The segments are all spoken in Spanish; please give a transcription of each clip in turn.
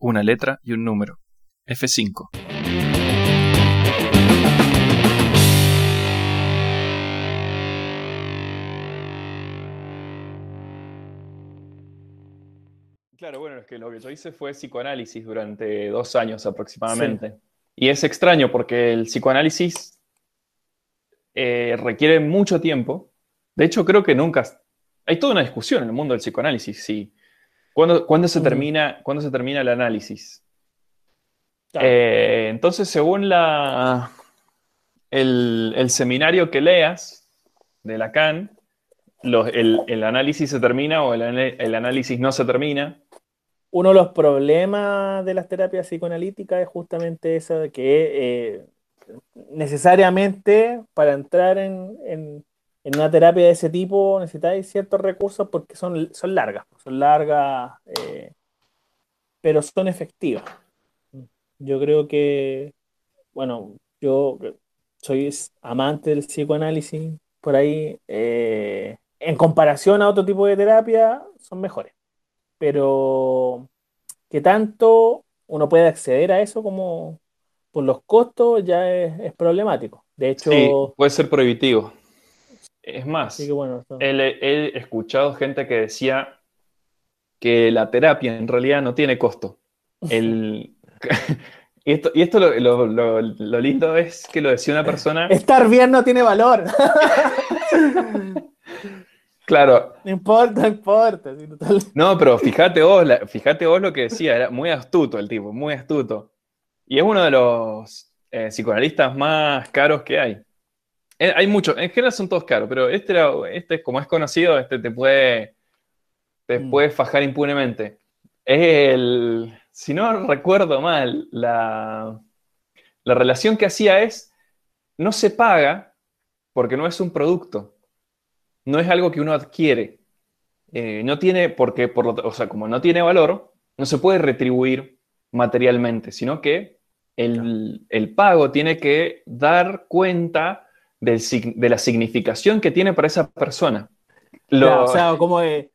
una letra y un número. F5. Claro, bueno, es que lo que yo hice fue psicoanálisis durante dos años aproximadamente. Y es extraño porque el psicoanálisis eh, requiere mucho tiempo. De hecho, creo que nunca... Hay toda una discusión en el mundo del psicoanálisis, sí. ¿Cuándo, se, termina, ¿cuándo se termina el análisis? Eh, entonces, según la, el, seminario que leas de Lacan, el, análisis se termina o el, el, análisis no se termina. Uno de los problemas de las terapias psicoanalíticas es justamente eso de que eh, necesariamente para entrar en, una terapia de ese tipo necesitáis ciertos recursos porque son, son largas, son largas, eh, pero son efectivas. Yo creo que, bueno, yo soy amante del psicoanálisis por ahí. Eh, en comparación a otro tipo de terapia, son mejores. Pero que tanto uno puede acceder a eso como por los costos ya es, problemático. De hecho, puede ser prohibitivo. Es más, he, escuchado gente que decía que la terapia en realidad no tiene costo. El, y esto, y esto lo, lindo es que lo decía una persona. Estar bien no tiene valor. claro. No importa, no importa. No, pero fíjate vos, fíjate vos lo que decía, era muy astuto el tipo, muy astuto. Y es uno de los eh, psicoanalistas más caros que hay. Eh, hay muchos, en general son todos caros, pero este, este como es conocido, este te puede, te mm. puede fajar impunemente. Es el, si no recuerdo mal, la, la relación que hacía es, no se paga porque no es un producto, no es algo que uno adquiere. Eh, no tiene, porque, por lo, o sea, como no tiene valor, no se puede retribuir materialmente, sino que el, pago tiene que dar cuenta de la significación que tiene para esa persona. o sea, como de,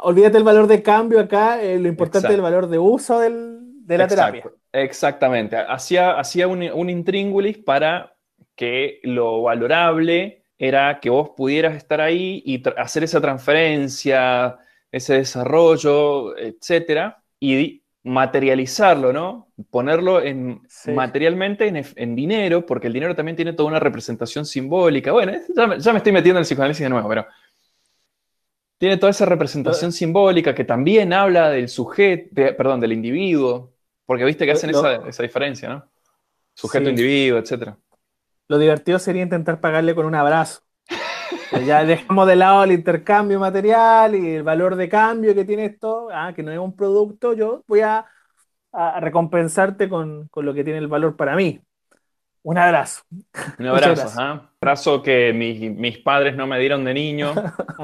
olvídate el valor de cambio acá, eh, lo importante es el valor de uso de la terapia. Exactamente. Hacía, hacía un, un intríngulis para que lo valorable era que vos pudieras estar ahí y hacer esa transferencia, ese desarrollo, etcétera, y materializarlo, ¿no? Ponerlo en, materialmente en, dinero, porque el dinero también tiene toda una representación simbólica. Bueno, ya me, ya me estoy metiendo en el psicoanálisis de nuevo, pero tiene toda esa representación simbólica que también habla del sujeto, perdón, del individuo, porque viste que hacen esa, diferencia, ¿no? Sujeto, individuo, etc. Lo divertido sería intentar pagarle con un abrazo. Ya dejamos de lado el intercambio material y el valor de cambio que tiene esto, ah, que no es un producto, yo voy a, recompensarte con, con, lo que tiene el valor para mí. Un abrazo. Un abrazo, Un abrazo que mis, padres no me dieron de niño,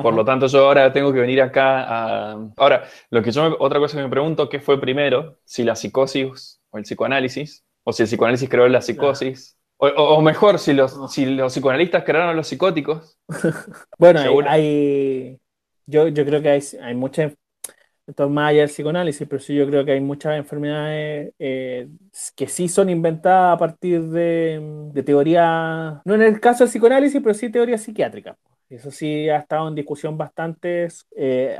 por lo tanto yo ahora tengo que venir acá a... Ahora, lo que yo otra cosa que me pregunto, ¿qué fue primero? Si la psicosis o el psicoanálisis, o si el psicoanálisis creó la psicosis, o, mejor, si los, si los psicoanalistas crearon a los psicóticos. bueno, hay, yo, yo creo que hay, hay muchas esto más allá del psicoanálisis, pero sí yo creo que hay muchas enfermedades eh, que sí son inventadas a partir de, de teoría, no en el caso del psicoanálisis, pero sí teoría psiquiátrica. Eso sí ha estado en discusión bastante eh,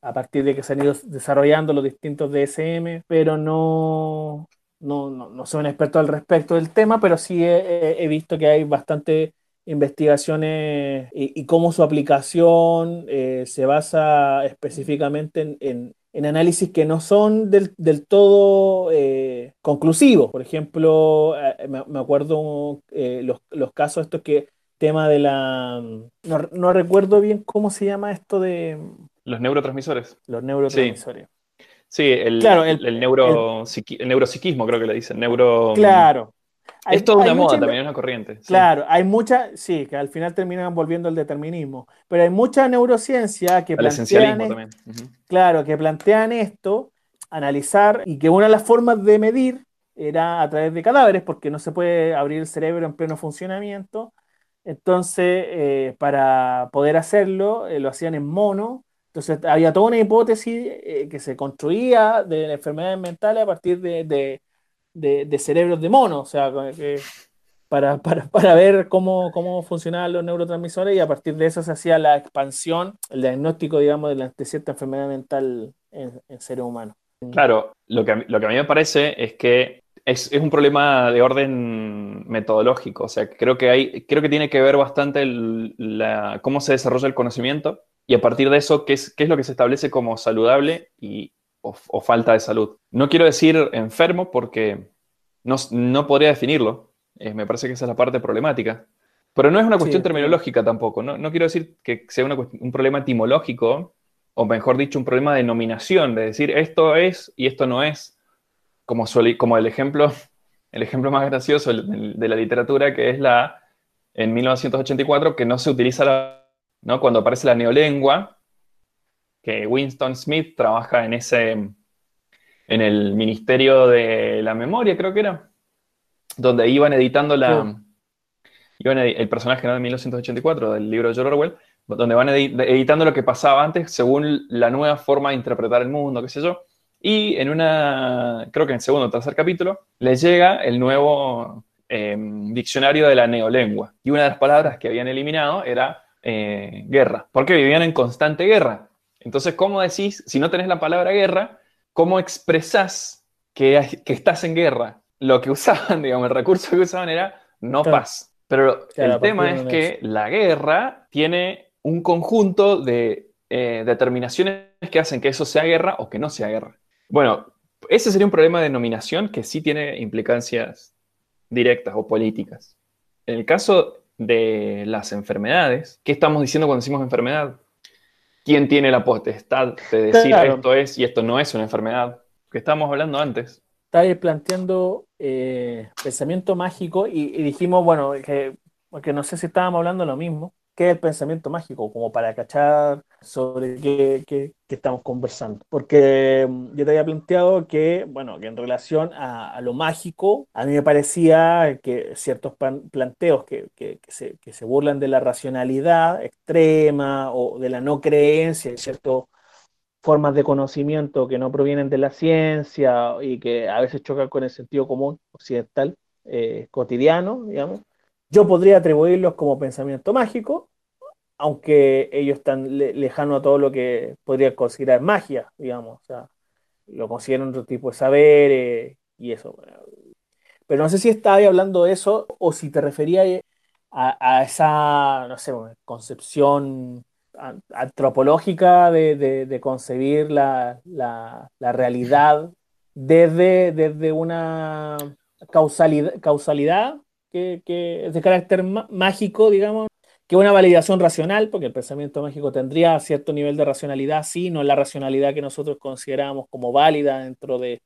a, partir de que se han ido desarrollando los distintos DSM, pero no, no, no, soy un experto al respecto del tema, pero sí he, visto que hay bastante investigaciones y, cómo su aplicación eh, se basa específicamente en, análisis que no son del, todo eh, conclusivos. Por ejemplo, eh, me, acuerdo los, casos estos que tema de la... No, recuerdo bien cómo se llama esto de... Los neurotransmisores. Los neurotransmisores. Sí, el, claro, el, neuro, el, neuropsiquismo creo que le dicen. Neuro... Claro. es toda una moda también, es una corriente. Claro, hay mucha, sí, que al final terminan volviendo al determinismo, pero hay mucha neurociencia que plantean, también. claro, que plantean esto, analizar y que una de las formas de medir era a través de cadáveres, porque no se puede abrir el cerebro en pleno funcionamiento. Entonces, eh, para poder hacerlo, eh, lo hacían en mono Entonces había toda una hipótesis eh, que se construía de enfermedades mentales a partir de, de, cerebros de mono, o sea, para, para, ver cómo, cómo funcionaban los neurotransmisores y a partir de eso se hacía la expansión, el diagnóstico, digamos, de, cierta enfermedad mental en, en seres humanos. Claro, lo que, lo que a mí me parece es que es, un problema de orden metodológico. O sea, creo que, hay, creo que tiene que ver bastante la, cómo se desarrolla el conocimiento y a partir de eso, qué es, qué es lo que se establece como saludable y, o, falta de salud. No quiero decir enfermo porque no, no podría definirlo. Eh, me parece que esa es la parte problemática. Pero no es una cuestión terminológica tampoco. No, no, quiero decir que sea un problema etimológico, o mejor dicho, un problema de nominación, de decir esto es y esto no es como, como el, ejemplo, el ejemplo más gracioso de la literatura, que es la, en 1984, que no se utiliza la, ¿no? cuando aparece la neolengua, que Winston Smith trabaja en ese, en el Ministerio de la Memoria, creo que era, donde iban editando la, el personaje de 1984 del libro de George Orwell, donde van editando lo que pasaba antes según la nueva forma de interpretar el mundo, qué sé yo. Y en una, creo que en el segundo o tercer capítulo, les llega el nuevo em, diccionario de la neolengua. Y una de las palabras que habían eliminado era eh, guerra, porque vivían en constante guerra. Entonces, ¿cómo decís, si no tenés la palabra guerra, cómo expresás que, que estás en guerra? Lo que usaban, digamos, el recurso que usaban era no paz. Pero el tema es que la guerra tiene un conjunto de eh, determinaciones que hacen que eso sea guerra o que no sea guerra. Bueno, ese sería un problema de nominación que sí tiene implicancias directas o políticas. En el caso de las enfermedades, ¿qué estamos diciendo cuando decimos enfermedad? ¿Quién tiene la potestad de decir esto es y esto no es una enfermedad? Que estábamos hablando antes. Estáis planteando eh, pensamiento mágico y, dijimos, bueno, que, porque no sé si estábamos hablando lo mismo, qué es el pensamiento mágico, como para cachar sobre qué, estamos conversando. Porque mm, yo te había planteado que, bueno, en relación a, lo mágico, a mí me parecía que ciertos planteos que, se, burlan de la racionalidad extrema o de la no creencia ciertas formas de conocimiento que no provienen de la ciencia y que a veces chocan con el sentido común occidental eh, cotidiano, digamos, yo podría atribuirlos como pensamiento mágico, aunque ellos están lejanos a todo lo que podría considerar magia, digamos. O sea, lo consideran otro tipo de saber y eso. Pero no sé si estaba hablando de eso o si te refería a, esa, no sé, concepción antropológica de, concebir la, realidad desde, desde una causalidad, causalidad que, es de carácter mágico, digamos, que una validación racional, porque el pensamiento mágico tendría cierto nivel de racionalidad, sí, no la racionalidad que nosotros consideramos como válida dentro de,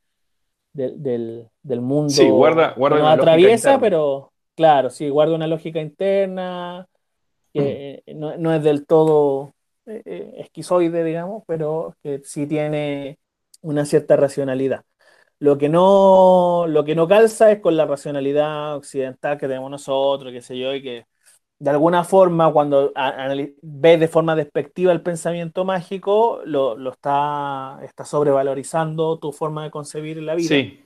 del, mundo sí, guarda, guarda que nos atraviesa, pero claro, sí, guarda una lógica interna, que mm. no, es del todo eh, eh, esquizoide, digamos, pero que sí tiene una cierta racionalidad. Lo que, no, lo que no calza es con la racionalidad occidental que tenemos nosotros, qué sé yo, y que de alguna forma cuando ves de forma despectiva el pensamiento mágico, lo, está, está sobrevalorizando tu forma de concebir la vida. Sí.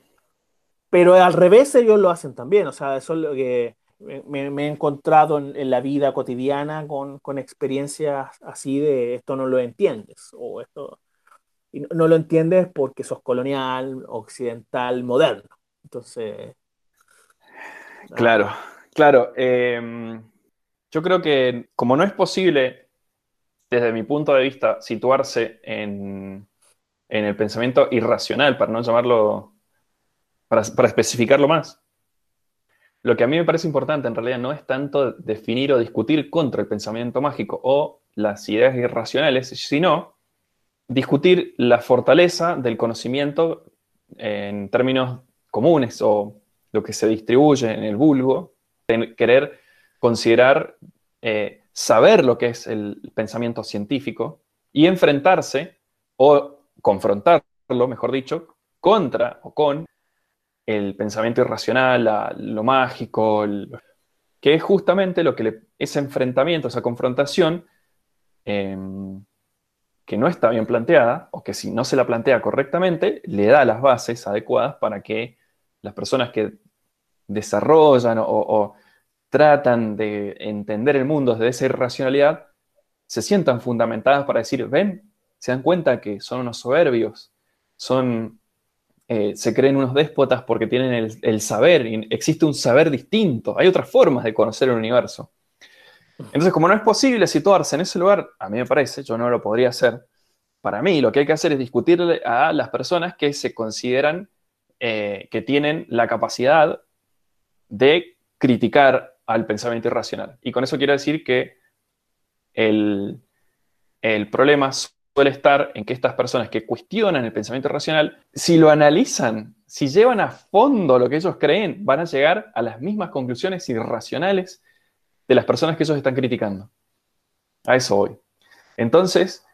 Pero al revés ellos lo hacen también, o sea, eso es lo que me, he encontrado en, la vida cotidiana con, con experiencias así de esto no lo entiendes, o esto y no, lo entiendes porque sos colonial, occidental, moderno. Entonces. Claro, claro. Em, yo creo que como no es posible, desde mi punto de vista, situarse en, el pensamiento irracional, para no llamarlo, para, para especificarlo más, lo que a mí me parece importante en realidad no es tanto definir o discutir contra el pensamiento mágico o las ideas irracionales, sino discutir la fortaleza del conocimiento en términos comunes o lo que se distribuye en el vulgo, querer considerar, eh, saber lo que es el pensamiento científico y enfrentarse o confrontarlo, mejor dicho, contra o con el pensamiento irracional, lo mágico, que es justamente lo que ese enfrentamiento, esa confrontación, em, que no está bien planteada o que si no se la plantea correctamente, le da las bases adecuadas para que las personas que desarrollan o, tratan de entender el mundo desde esa irracionalidad se sientan fundamentadas para decir, ven, se dan cuenta que son unos soberbios, son, eh, se creen unos déspotas porque tienen el, el saber, existe un saber distinto, hay otras formas de conocer el universo. Entonces, como no es posible situarse en ese lugar, a mí me parece, yo no lo podría hacer, para mí lo que hay que hacer es discutirle a las personas que se consideran eh, que tienen la capacidad de criticar al pensamiento irracional. Y con eso quiero decir que el, el problema suele estar en que estas personas que cuestionan el pensamiento irracional, si lo analizan, si llevan a fondo lo que ellos creen, van a llegar a las mismas conclusiones irracionales de las personas que ellos están criticando. A eso voy. Entonces,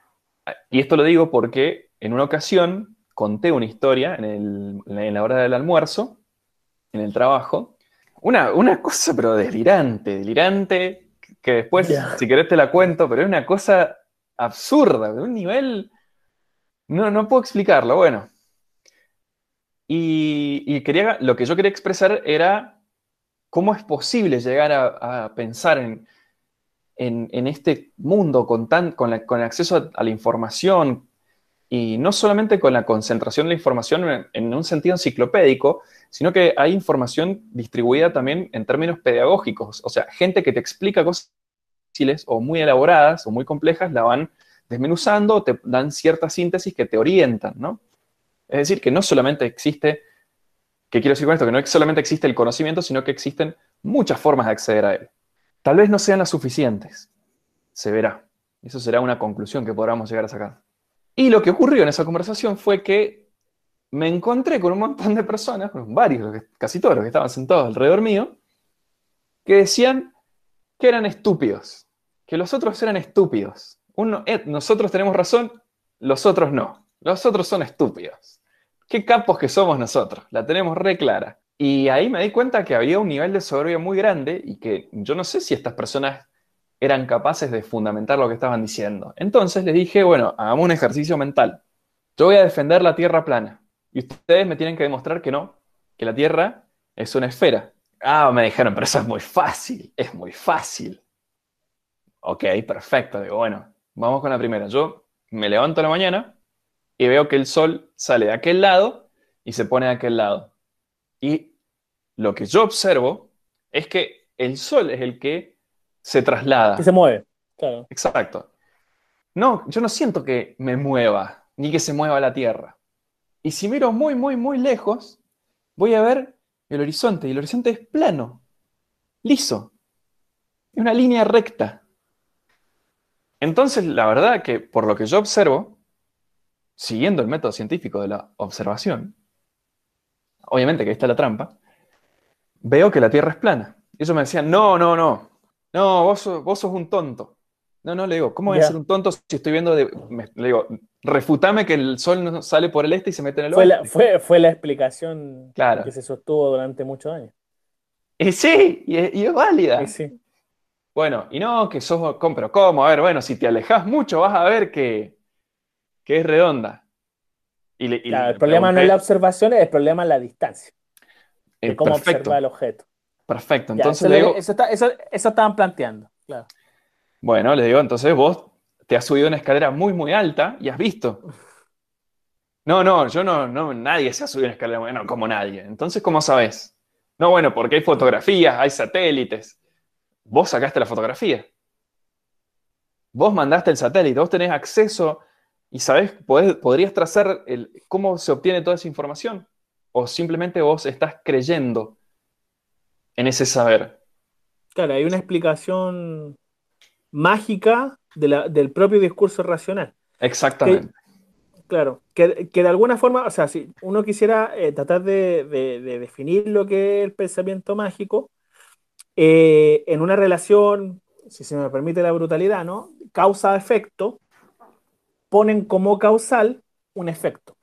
y esto lo digo porque en una ocasión conté una historia en, la hora del almuerzo, en el trabajo, una, una cosa pero delirante, delirante, que después, si querés te la cuento, pero es una cosa absurda, de un nivel... No, no puedo explicarlo, bueno. Y, quería, lo que yo quería expresar era cómo es posible llegar a, pensar en, este mundo con, acceso a, la información y no solamente con la concentración de la información en, un sentido enciclopédico, sino que hay información distribuida también en términos pedagógicos. O sea, gente que te explica cosas fáciles o muy elaboradas o muy complejas, la van desmenuzando, te dan cierta síntesis que te orientan, ¿no? Es decir, que no solamente existe ¿Qué quiero decir con esto? Que no solamente existe el conocimiento, sino que existen muchas formas de acceder a él. Tal vez no sean las suficientes. Se verá. Eso será una conclusión que podamos llegar a sacar. Y lo que ocurrió en esa conversación fue que me encontré con un montón de personas, varios, casi todos los que estaban sentados alrededor mío, que decían que eran estúpidos, que los otros eran estúpidos. Uno, eh, nosotros tenemos razón, los otros no. Los otros son estúpidos qué capos que somos nosotros, la tenemos re clara. Y ahí me di cuenta que había un nivel de soberbia muy grande y que yo no sé si estas personas eran capaces de fundamentar lo que estaban diciendo. Entonces les dije, bueno, hagamos un ejercicio mental. Yo voy a defender la Tierra plana y ustedes me tienen que demostrar que no, que la Tierra es una esfera. Ah, me dijeron, pero eso es muy fácil, es muy fácil. Ok, perfecto. Digo, bueno, vamos con la primera. Yo me levanto a la mañana, y veo que el sol sale de aquel lado y se pone de aquel lado. Y lo que yo observo es que el sol es el que se traslada. Que se mueve, claro. Exacto. No, yo no siento que me mueva, ni que se mueva la Tierra. Y si miro muy, muy, muy lejos, voy a ver el horizonte, y el horizonte es plano, liso. Es una línea recta. Entonces, la verdad que por lo que yo observo, siguiendo el método científico de la observación, obviamente que ahí está la trampa, veo que la Tierra es plana. Y ellos me decían, no, no, no, no, vos, vos sos un tonto. No, no, le digo, ¿cómo voy a ser un tonto si estoy viendo de... le digo, refutame que el sol no sale por el este y se mete en el fue La, fue, la explicación que se sostuvo durante muchos años. Y sí, y, es válida. sí. Bueno, y no, que sos... Pero ¿cómo? A ver, bueno, si te alejas mucho vas a ver que, que es redonda. Y el problema no es la observación, el problema es la distancia. De eh, cómo observa el objeto. Perfecto. Entonces eso, eso, estaban planteando. Claro. Bueno, le digo, entonces vos te has subido una escalera muy, muy alta y has visto. No, no, yo no, no, nadie se ha subido una escalera, bueno, como nadie. Entonces, ¿cómo sabes? No, bueno, porque hay fotografías, hay satélites. Vos sacaste la fotografía. Vos mandaste el satélite, vos tenés acceso y sabes, podrías trazar el, cómo se obtiene toda esa información. O simplemente vos estás creyendo en ese saber. Claro, hay una explicación mágica del propio discurso racional. Exactamente. claro, que, de alguna forma, o sea, si uno quisiera eh, tratar de, definir lo que es el pensamiento mágico, eh, en una relación, si se me permite la brutalidad, ¿no? Causa-efecto, ponen como causal un efecto.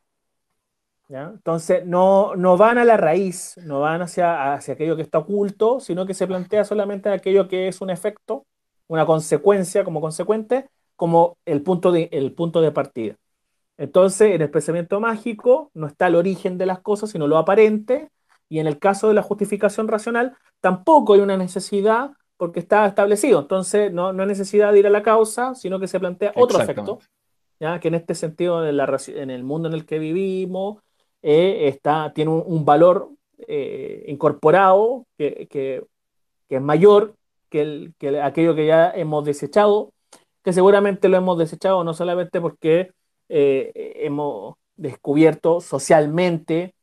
Entonces, no, no, van a la raíz, no van hacia, hacia aquello que está oculto, sino que se plantea solamente aquello que es un efecto, una consecuencia como consecuente como el punto de, el punto de partida. Entonces, en el pensamiento mágico no está el origen de las cosas, sino lo aparente, y en el caso de la justificación racional, tampoco hay una necesidad porque está establecido. Entonces, no, no hay necesidad de ir a la causa, sino que se plantea otro efecto, ¿ya? que en este sentido, en, la, en el mundo en el que vivimos, eh, está, tiene un, valor eh, incorporado que, que, es mayor que, el, que aquello que ya hemos desechado, que seguramente lo hemos desechado no solamente porque eh, hemos descubierto socialmente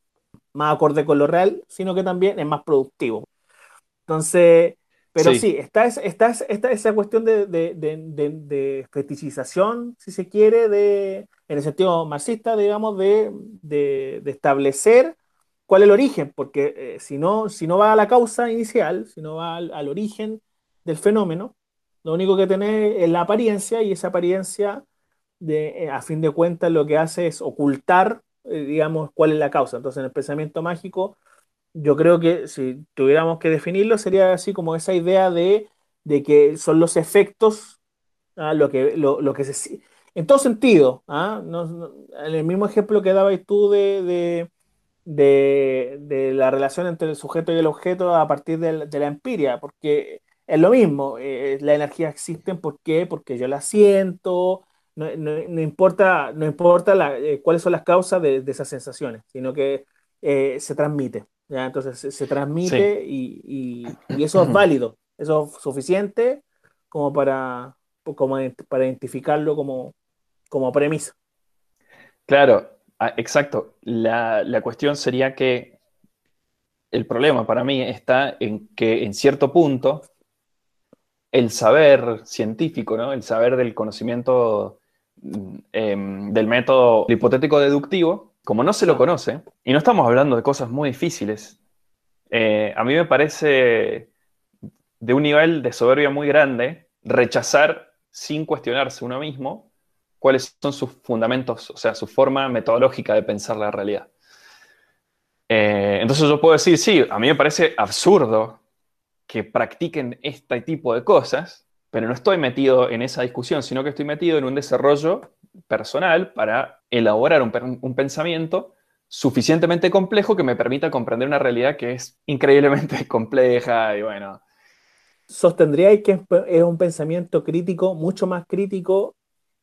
más acorde con lo real, sino que también es más productivo. Entonces, pero sí, está, está, está, esa cuestión de, de, de, fetichización, si se quiere, de, en el sentido marxista, digamos, de, establecer cuál es el origen, porque eh, si, no, si no va a la causa inicial, si no va al, origen del fenómeno, lo único que tiene es la apariencia y esa apariencia, de, eh, a fin de cuentas, lo que hace es ocultar, eh, digamos, cuál es la causa. Entonces, en el pensamiento mágico yo creo que si tuviéramos que definirlo, sería así como esa idea de, que son los efectos, ¿ah? lo, que, lo, que se... En todo sentido, ¿ah? en el mismo ejemplo que dabas tú de, de, la relación entre el sujeto y el objeto a partir de, la empiria, porque es lo mismo, eh, la energía existe, ¿por qué? Porque yo la siento, no, importa, no importa eh, cuáles son las causas de, esas sensaciones, sino que eh, se transmite. Entonces se, transmite y, eso es válido, eso es suficiente como para, como para identificarlo como, como premisa. Claro, ah, exacto. La, la cuestión sería que el problema para mí está en que en cierto punto el saber científico, ¿no? el saber del conocimiento mm, em, del método hipotético deductivo, como no se lo conoce, y no estamos hablando de cosas muy difíciles, eh, a mí me parece de un nivel de soberbia muy grande rechazar sin cuestionarse uno mismo cuáles son sus fundamentos, o sea, su forma metodológica de pensar la realidad. Eh, entonces yo puedo decir, sí, a mí me parece absurdo que practiquen este tipo de cosas, pero no estoy metido en esa discusión, sino que estoy metido en un desarrollo personal para elaborar un, pensamiento suficientemente complejo que me permita comprender una realidad que es increíblemente compleja y bueno. ¿Sostendría que es un pensamiento crítico, mucho más crítico,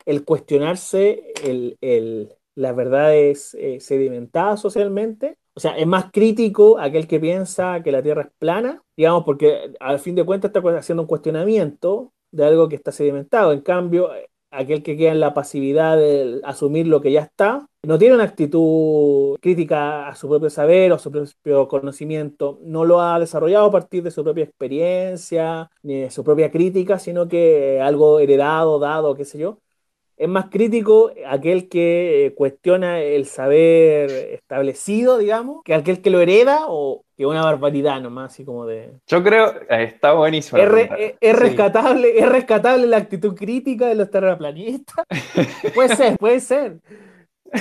el cuestionarse el, las verdades eh, sedimentadas socialmente? O sea, es más crítico aquel que piensa que la Tierra es plana, digamos, porque al fin de cuentas está haciendo un cuestionamiento de algo que está sedimentado. En cambio, aquel que queda en la pasividad de asumir lo que ya está, no tiene una actitud crítica a su propio saber o a su propio conocimiento, no lo ha desarrollado a partir de su propia experiencia, ni de su propia crítica, sino que algo heredado, dado, qué sé yo. Es más crítico aquel que cuestiona el saber establecido, digamos, que aquel que lo hereda o, que una barbaridad nomás, así como de... Yo creo, eh, está buenísimo. Es, rescatable, es rescatable la actitud crítica de los terraplanistas. puede ser, puede ser.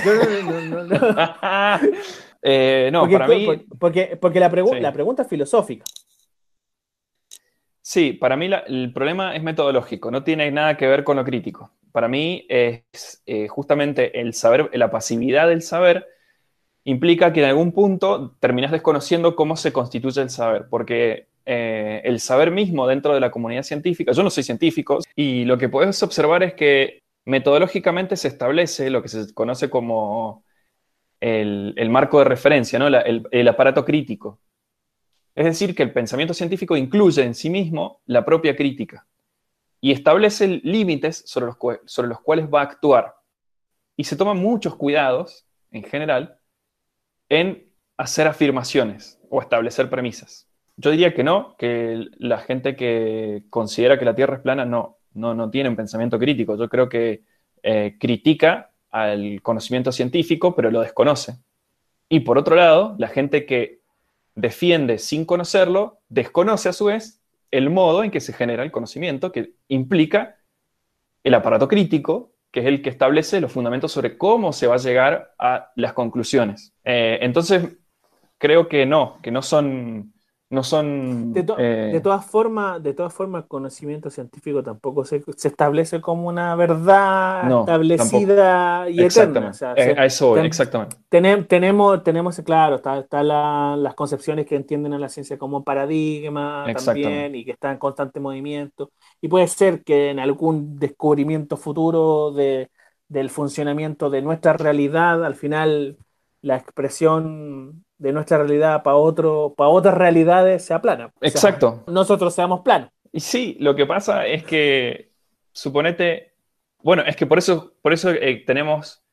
No, no, no, eh, no, para mí... Porque, porque la, la pregunta es filosófica. Sí, para mí el problema es metodológico, no tiene nada que ver con lo crítico. Para mí es eh, justamente el saber, la pasividad del saber implica que en algún punto terminas desconociendo cómo se constituye el saber, porque eh, el saber mismo dentro de la comunidad científica, yo no soy científico, y lo que puedes observar es que metodológicamente se establece lo que se conoce como el, marco de referencia, ¿no? el, aparato crítico. Es decir, que el pensamiento científico incluye en sí mismo la propia crítica y establece límites sobre los, cuales va a actuar. Y se toman muchos cuidados, en general, en hacer afirmaciones o establecer premisas. Yo diría que no, que la gente que considera que la Tierra es plana no, no, no tiene un pensamiento crítico. Yo creo que eh, critica al conocimiento científico, pero lo desconoce. Y por otro lado, la gente que defiende sin conocerlo, desconoce a su vez el modo en que se genera el conocimiento, que implica el aparato crítico que es el que establece los fundamentos sobre cómo se va a llegar a las conclusiones. Eh, entonces, creo que no, que no son no son... De, eh, todas formas, de todas formas, el conocimiento científico tampoco se, establece como una verdad establecida y eterna. Eh, a eso exactamente. tenemos, tenemos, claro, están está las concepciones que entienden a la ciencia como paradigma también y que están en constante movimiento. Y puede ser que en algún descubrimiento futuro de, del funcionamiento de nuestra realidad, al final la expresión de nuestra realidad para otro, para otras realidades sea plana. Exacto. nosotros seamos planos. Y sí, lo que pasa es que, suponete, bueno, es que por eso, por eso eh, tenemos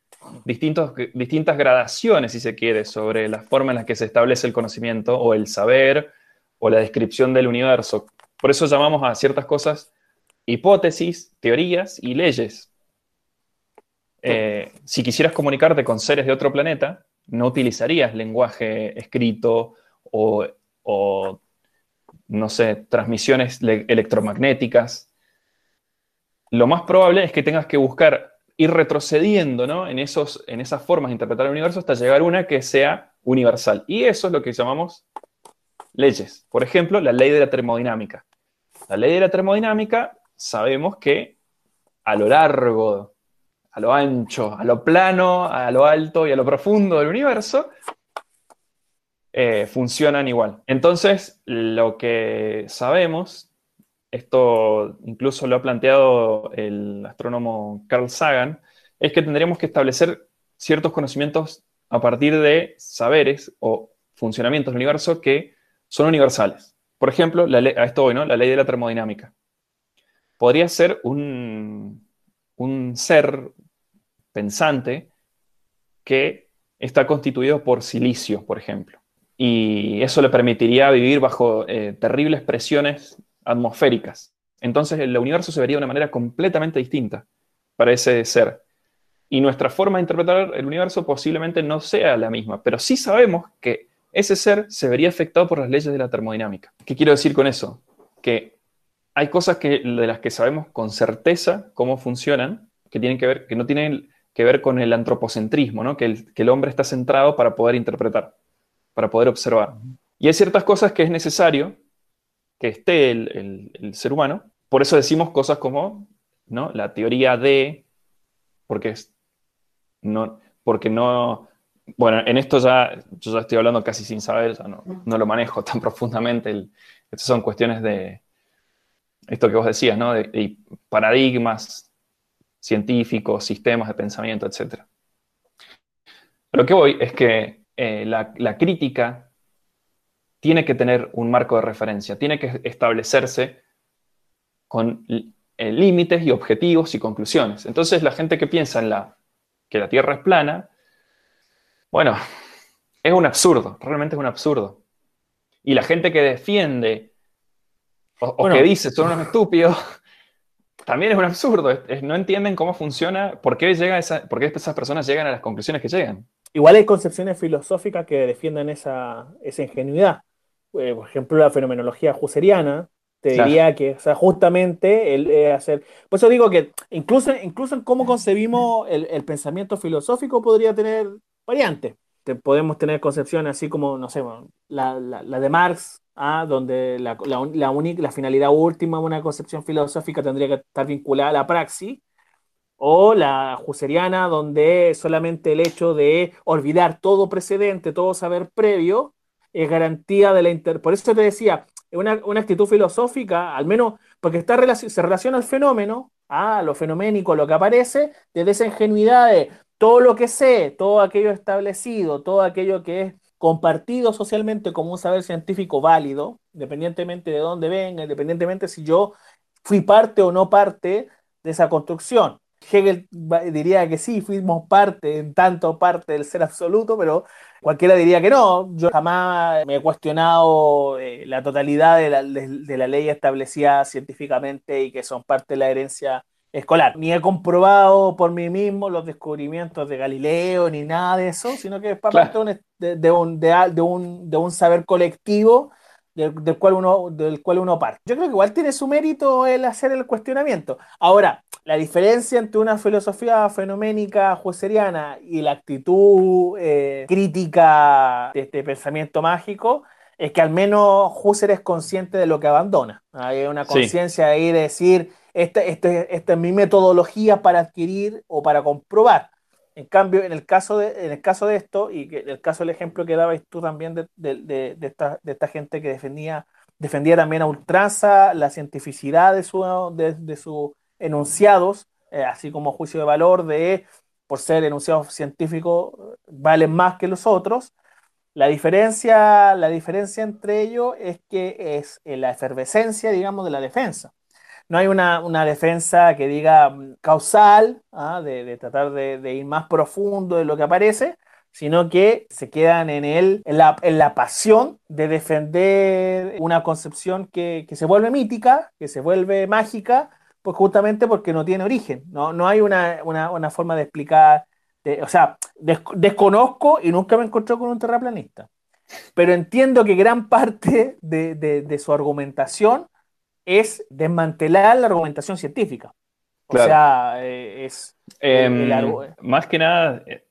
distintos, distintas gradaciones, si se quiere, sobre la forma en la que se establece el conocimiento o el saber o la descripción del universo. Por eso llamamos a ciertas cosas hipótesis, teorías y leyes. Eh, si quisieras comunicarte con seres de otro planeta, no utilizarías lenguaje escrito o, no sé, transmisiones electromagnéticas. Lo más probable es que tengas que buscar ir retrocediendo en, esos, en esas formas de interpretar el universo hasta llegar a una que sea universal. Y eso es lo que llamamos leyes. Por ejemplo, la ley de la termodinámica. La ley de la termodinámica sabemos que a lo largo a lo ancho, a lo plano, a lo alto y a lo profundo del universo, eh, funcionan igual. Entonces, lo que sabemos, esto incluso lo ha planteado el astrónomo Carl Sagan, es que tendríamos que establecer ciertos conocimientos a partir de saberes o funcionamientos del universo que son universales. Por ejemplo, a esto voy, ¿no? La ley de la termodinámica. Podría ser un, un ser, pensante que está constituido por silicio, por ejemplo. Y eso le permitiría vivir bajo eh, terribles presiones atmosféricas. Entonces el universo se vería de una manera completamente distinta para ese ser. Y nuestra forma de interpretar el universo posiblemente no sea la misma, pero sí sabemos que ese ser se vería afectado por las leyes de la termodinámica. ¿Qué quiero decir con eso? Que hay cosas que, de las que sabemos con certeza cómo funcionan, que tienen que ver, que no tienen que ver con el antropocentrismo, ¿no? que, el, hombre está centrado para poder interpretar, para poder observar. Y hay ciertas cosas que es necesario que esté el, ser humano. Por eso decimos cosas como ¿no? la teoría de, porque, es, no, porque no, bueno, en esto ya, yo ya estoy hablando casi sin saber, ya no, no lo manejo tan profundamente. estas son cuestiones de, esto que vos decías, ¿no? de paradigmas científicos, sistemas de pensamiento, etc. Lo que voy es que eh, la, crítica tiene que tener un marco de referencia, tiene que establecerse con eh, límites y objetivos y conclusiones. Entonces la gente que piensa en la, que la Tierra es plana, bueno, es un absurdo, realmente es un absurdo. Y la gente que defiende o, que dice son unos estúpidos, también es un absurdo. no entienden cómo funciona, por qué, llega esa, por qué esas personas llegan a las conclusiones que llegan. Igual hay concepciones filosóficas que defienden esa, ingenuidad. Eh, por ejemplo, la fenomenología husserliana te diría que, o sea, justamente el eh, hacer. Por eso digo que incluso, incluso en cómo concebimos el, pensamiento filosófico podría tener variantes. podemos tener concepciones así como, no sé, la, la de Marx, ¿ah? donde la, única, la finalidad última de una concepción filosófica tendría que estar vinculada a la praxis, o la Husserliana, donde solamente el hecho de olvidar todo precedente, todo saber previo, es garantía de la inter... Por eso te decía, una, una actitud filosófica, al menos porque está se relaciona al fenómeno, a lo fenoménico, lo que aparece, desde esa ingenuidad de todo lo que sé, todo aquello establecido, todo aquello que es compartido socialmente como un saber científico válido, independientemente de dónde venga, independientemente si yo fui parte o no parte de esa construcción. Hegel diría que sí, fuimos parte, en tanto parte del ser absoluto, pero cualquiera diría que no. Yo jamás me he cuestionado eh, la totalidad de la, de la ley establecida científicamente y que son parte de la herencia escolar. Ni he comprobado por mí mismo los descubrimientos de Galileo ni nada de eso, sino que es parte de, un, de, un, de un saber colectivo del, cual uno, del cual uno parte. Yo creo que igual tiene su mérito el hacer el cuestionamiento. Ahora, la diferencia entre una filosofía fenoménica husserliana y la actitud eh, crítica de este pensamiento mágico es que al menos Husserl es consciente de lo que abandona. Hay una conciencia ahí de decir, esta, este, esta es mi metodología para adquirir o para comprobar. En cambio, en el caso de, en el caso de esto, y en el caso del ejemplo que dabas tú también de, de, esta, de esta gente que defendía, defendía también a ultranza la cientificidad de sus de, su enunciados, eh, así como juicio de valor de, por ser enunciados científicos, valen más que los otros. La diferencia, la diferencia entre ellos es que es la efervescencia, digamos, de la defensa no hay una, defensa que diga mm, causal, ¿ah? de, tratar de, ir más profundo de lo que aparece, sino que se quedan en, él, en, la, pasión de defender una concepción que, se vuelve mítica, que se vuelve mágica, pues justamente porque no tiene origen. No, no hay una, forma de explicar, o sea, desconozco y nunca me encontré con un terraplanista, pero entiendo que gran parte de su argumentación es desmantelar la argumentación científica. O sea, eh, es... Em, más que nada, eh,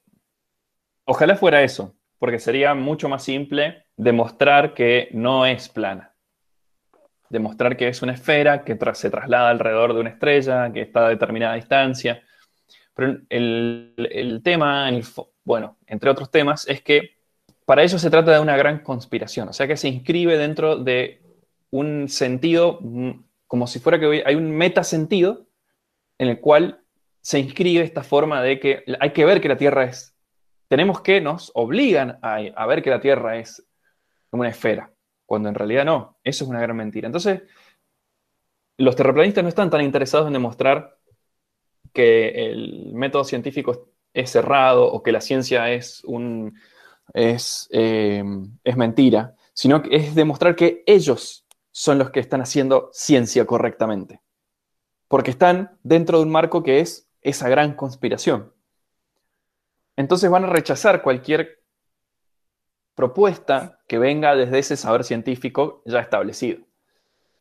ojalá fuera eso, porque sería mucho más simple demostrar que no es plana. Demostrar que es una esfera que se traslada alrededor de una estrella, que está a determinada distancia. Pero el, tema, bueno, entre otros temas, es que para ello se trata de una gran conspiración, o sea que se inscribe dentro de un sentido mm, como si fuera que hay un metasentido en el cual se inscribe esta forma de que hay que ver que la Tierra es, tenemos que, nos obligan a, ver que la Tierra es como una esfera, cuando en realidad no, eso es una gran mentira. Entonces, los terraplanistas no están tan interesados en demostrar que el método científico es cerrado o que la ciencia es, un, es, eh, es mentira, sino que es demostrar que ellos son los que están haciendo ciencia correctamente. Porque están dentro de un marco que es esa gran conspiración. Entonces van a rechazar cualquier propuesta que venga desde ese saber científico ya establecido.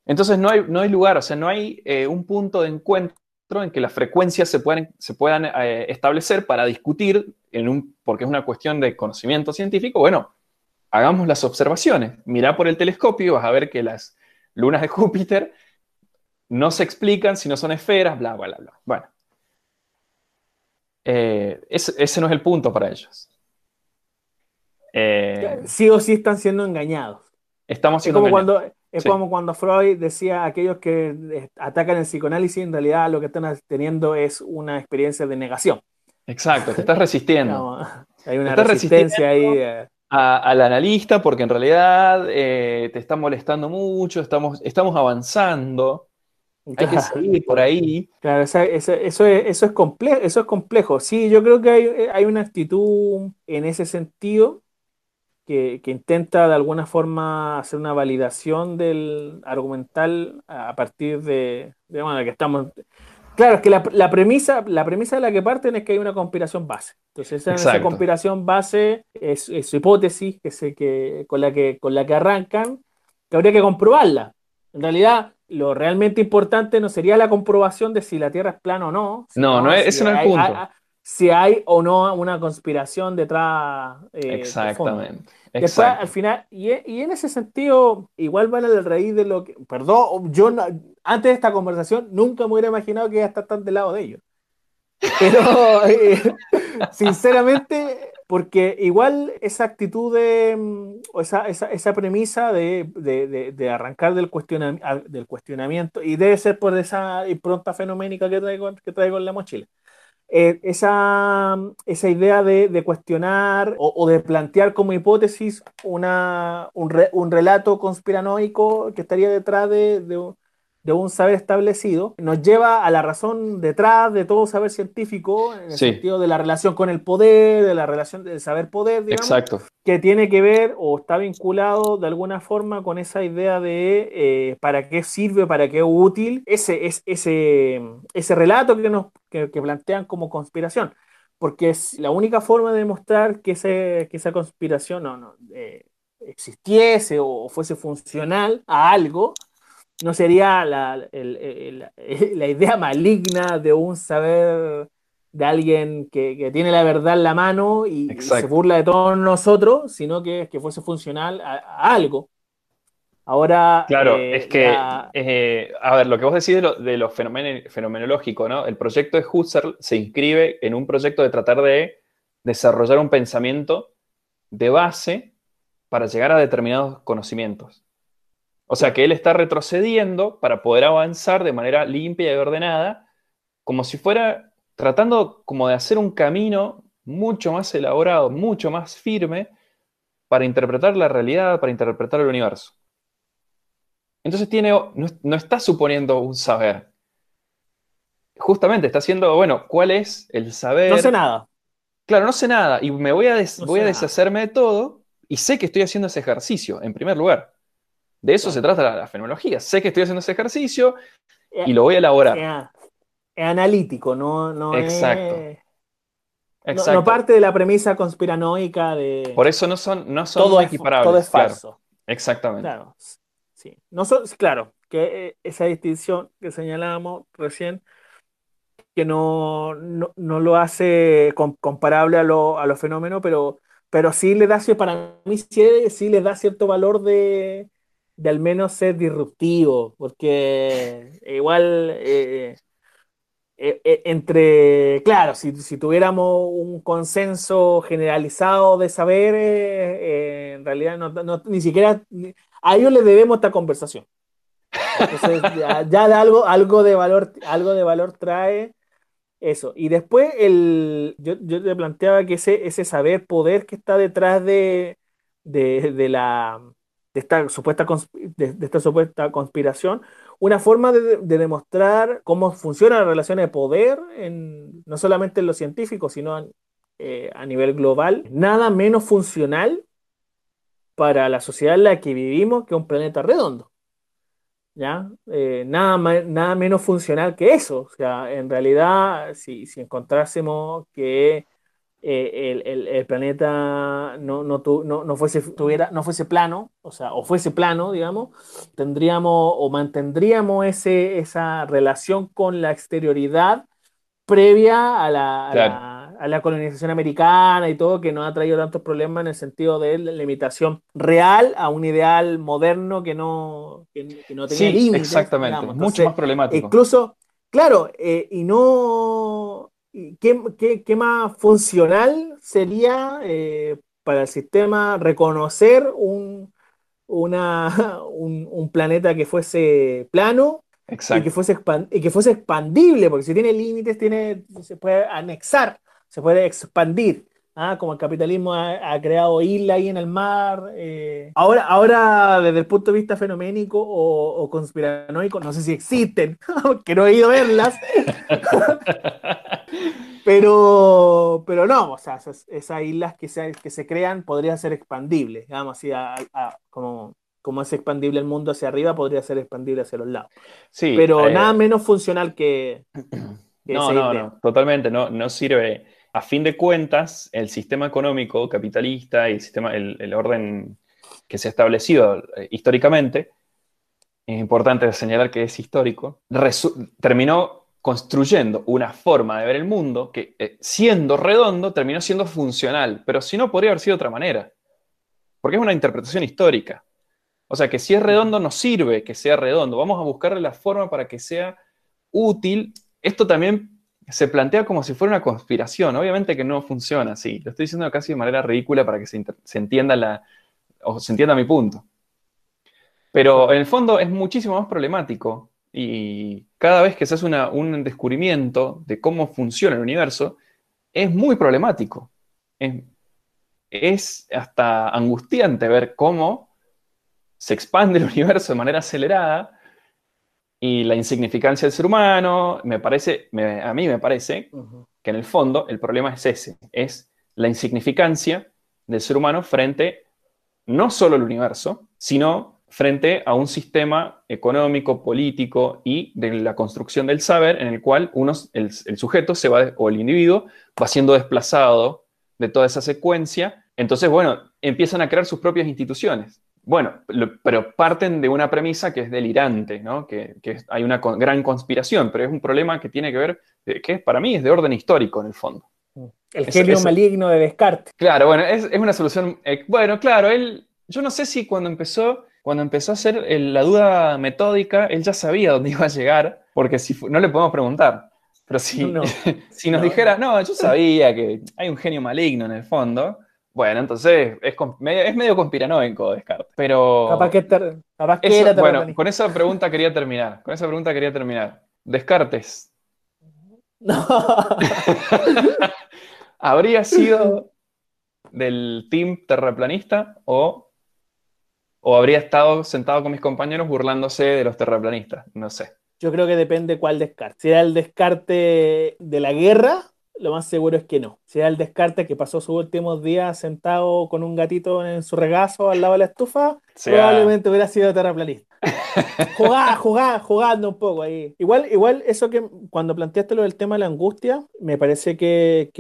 Entonces no hay, no hay lugar, o sea, no hay eh, un punto de encuentro en que las frecuencias se, puedan, se puedan eh, establecer para discutir, en un, porque es una cuestión de conocimiento científico, bueno, hagamos las observaciones. Mira por el telescopio y vas a ver que las, lunas de Júpiter no se explican si no son esferas, bla, bla, bla. Bueno, eh, ese, no es el punto para ellos. Eh, sí o sí están siendo engañados. Estamos siendo es como Cuando, es como cuando Freud decía aquellos que atacan el psicoanálisis, en realidad lo que están teniendo es una experiencia de negación. Exacto, te estás resistiendo. hay una resistencia ahí al analista porque en realidad eh, te está molestando mucho, estamos, estamos avanzando. Hay que seguir por ahí. Claro, eso, es, eso, es complejo, eso es complejo. Sí, yo creo que hay, una actitud en ese sentido que, intenta de alguna forma hacer una validación del argumental a partir de, de bueno, que estamos Claro, es que la, premisa, la premisa de la que parten es que hay una conspiración base. Entonces, esa, conspiración base es, su hipótesis que se, que, con, la que, con la que arrancan, que habría que comprobarla. En realidad, lo realmente importante no sería la comprobación de si la Tierra es plana o no. No, no, es, ese no es el punto. si hay o no una conspiración detrás. Eh, Exactamente. Después, al final, y, y, en ese sentido, igual van a raíz de lo que. Perdón, yo antes de esta conversación nunca me hubiera imaginado que iba a estar tan del lado de ellos. Pero, eh, sinceramente, porque igual esa actitud de, mm, o esa, esa, esa premisa de, de, de, arrancar del, del cuestionamiento, y debe ser por esa impronta fenoménica que traigo, que traigo en la mochila. Eh, esa, esa, idea de, cuestionar o, de plantear como hipótesis una, un, relato conspiranoico que estaría detrás de, de un saber establecido, nos lleva a la razón detrás de todo saber científico, en el sentido de la relación con el poder, de la relación del saber-poder, digamos, Exacto. que tiene que ver o está vinculado de alguna forma con esa idea de eh, para qué sirve, para qué es útil, ese, es, ese, ese relato que, nos, que, plantean como conspiración. Porque es la única forma de demostrar que, ese, que esa conspiración no, no, eh, existiese o fuese funcional a algo, no sería la, idea maligna de un saber de alguien que, tiene la verdad en la mano y, se burla de todos nosotros, sino que, que fuese funcional a, algo. Ahora. Claro, eh, es que. Eh, a ver, lo que vos decís de lo, de lo fenomenológico, ¿no? El proyecto de Husserl se inscribe en un proyecto de tratar de desarrollar un pensamiento de base para llegar a determinados conocimientos. O sea que él está retrocediendo para poder avanzar de manera limpia y ordenada, como si fuera tratando como de hacer un camino mucho más elaborado, mucho más firme para interpretar la realidad, para interpretar el universo. Entonces tiene, no, está suponiendo un saber. Justamente está haciendo, bueno, ¿cuál es el saber? No sé nada. Claro, no sé nada y me voy a, voy a deshacerme de todo y sé que estoy haciendo ese ejercicio, en primer lugar. De eso se trata la, fenomenología. Sé que estoy haciendo ese ejercicio y lo voy a elaborar. Es, analítico, no, no Exacto. Exacto. No, parte de la premisa conspiranoica de. Por eso no son, no son todo equiparables. todo es falso. Exactamente. Claro. Sí. No son, claro, que eh, esa distinción que señalábamos recién, que no, no, lo hace comparable a, lo, a los fenómenos, pero, pero sí le da, para mí sí, sí le da cierto valor de, de al menos ser disruptivo, porque igual eh, eh, eh, entre, claro, si, tuviéramos un consenso generalizado de saber, en realidad no, ni siquiera a ellos les debemos esta conversación. Entonces, ya, de algo, algo, de valor, algo de valor trae eso. Y después el, yo, yo te planteaba que ese, ese saber, poder que está detrás de, de la de esta supuesta, de, esta supuesta conspiración, una forma de, demostrar cómo funcionan las relaciones de poder, en, no solamente en lo científico, sino eh, a nivel global, nada menos funcional para la sociedad en la que vivimos que un planeta redondo. ¿Ya? Eh, nada, nada menos funcional que eso. O sea, en realidad, si, si encontrásemos que eh, el, planeta no, no, no, fuese, tuviera, no fuese plano, o sea, o fuese plano, digamos, tendríamos o mantendríamos ese, esa relación con la exterioridad previa a la, a, la, colonización americana y todo, que nos ha traído tantos problemas en el sentido de la limitación real a un ideal moderno que no, que, no tenía sí, Exactamente, mucho más problemático. Incluso, claro, eh, y no ¿Qué, más funcional sería eh, para el sistema reconocer un, una, un, planeta que fuese plano y que, fuese y que fuese expandible? Porque si tiene límites, tiene, se puede anexar, se puede expandir. ¿ah? como el capitalismo ha, creado isla ahí en el mar. Eh. Ahora, ahora, desde el punto de vista fenoménico o, o conspiranoico, no sé si existen, que no he ido a verlas. Pero, pero no, o sea, esas, islas que se, que se crean podrían ser expandibles, digamos así, como, como es expandible el mundo hacia arriba, podría ser expandible hacia los lados. Sí, pero eh, nada menos funcional que... no, no, no, totalmente, no, no sirve. A fin de cuentas, el sistema económico capitalista y el, sistema, el, orden que se ha establecido eh, históricamente, es importante señalar que es histórico, terminó construyendo una forma de ver el mundo que, eh, siendo redondo, terminó siendo funcional, pero si no, podría haber sido de otra manera, porque es una interpretación histórica. O sea, que si es redondo, nos sirve que sea redondo. Vamos a buscarle la forma para que sea útil. Esto también se plantea como si fuera una conspiración. Obviamente que no funciona así. Lo estoy diciendo casi de manera ridícula para que se, se entienda la, o se entienda mi punto. Pero en el fondo es muchísimo más problemático y cada vez que se hace un descubrimiento de cómo funciona el universo, es muy problemático. Es, hasta angustiante ver cómo se expande el universo de manera acelerada y la insignificancia del ser humano, me parece, a mí me parece que en el fondo el problema es ese, es la insignificancia del ser humano frente no solo al universo, sino frente a un sistema económico, político y de la construcción del saber en el cual uno, el, sujeto se va, o el individuo va siendo desplazado de toda esa secuencia. Entonces, bueno, empiezan a crear sus propias instituciones. bueno, pero parten de una premisa que es delirante, ¿no? Que, hay una gran conspiración, pero es un problema que tiene que ver, que para mí es de orden histórico en el fondo. El genio maligno de Descartes. Claro, bueno, es, una solución. Eh, bueno, claro, él, yo no sé si cuando empezó, cuando empezó a hacer la duda metódica, él ya sabía dónde iba a llegar, porque si no le podemos preguntar. Pero si, si nos dijera, no, yo sabía que hay un genio maligno en el fondo, bueno, entonces es, es medio conspiranoico Descartes. Pero. Capaz que, capaz que era Bueno, con esa pregunta quería terminar. Con esa pregunta quería terminar. Descartes. No. ¿Habría sido del team terraplanista o, o habría estado sentado con mis compañeros burlándose de los terraplanistas? No sé. Yo creo que depende cuál descarte. Si era el descarte de la guerra, lo más seguro es que no. Si era el descarte que pasó sus últimos días sentado con un gatito en su regazo al lado de la estufa, probablemente hubiera sido terraplanista. Jugá, jugá, jugando un poco ahí. Igual, igual eso que cuando planteaste lo del tema de la angustia, me parece que,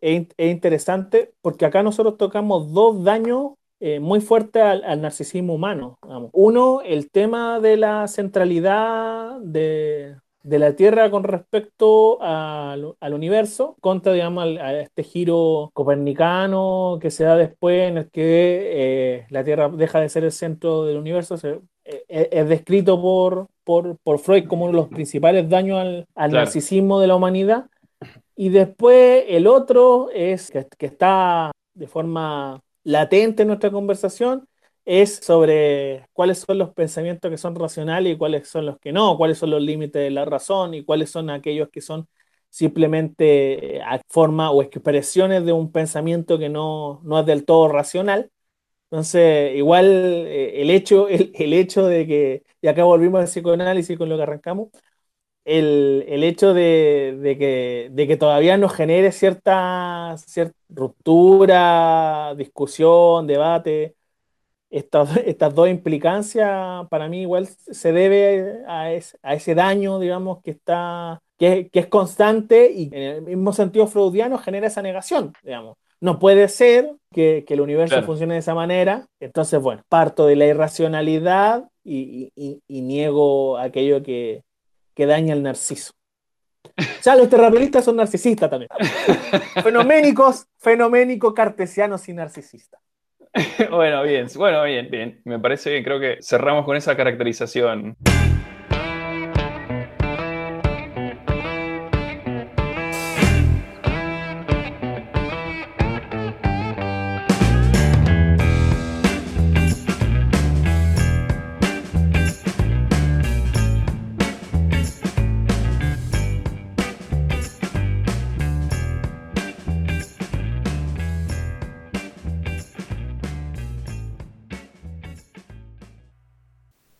es, interesante porque acá nosotros tocamos dos daños eh, muy fuertes al, narcisismo humano. Uno, el tema de la centralidad de, la Tierra con respecto al, universo, contra, digamos, a este giro copernicano que se da después en el que eh, la Tierra deja de ser el centro del universo, se eh, es descrito por, por, Freud como uno de los principales daños al, narcisismo de la humanidad. Y después el otro es que, está de forma latente en nuestra conversación, es sobre cuáles son los pensamientos que son racionales y cuáles son los que no, cuáles son los límites de la razón y cuáles son aquellos que son simplemente forma o expresiones de un pensamiento que no, no es del todo racional. Entonces, igual eh, el, hecho, el, hecho de que, y acá volvimos al psicoanálisis con lo que arrancamos, el, hecho de, que, de, que, todavía nos genere cierta, cierta ruptura, discusión, debate, estas, estas dos implicancias para mí igual se debe a, a ese daño, digamos, que está que, que, es constante y en el mismo sentido freudiano genera esa negación, digamos no puede ser que, el universo funcione de esa manera. Entonces, bueno, parto de la irracionalidad y, niego aquello que, daña al narciso. Ya los terraplanistas son narcisistas también. Fenoménicos, fenoménicos, cartesianos y narcisistas. Bueno, bien, bueno, bien, bien. Me parece bien, creo que cerramos con esa caracterización.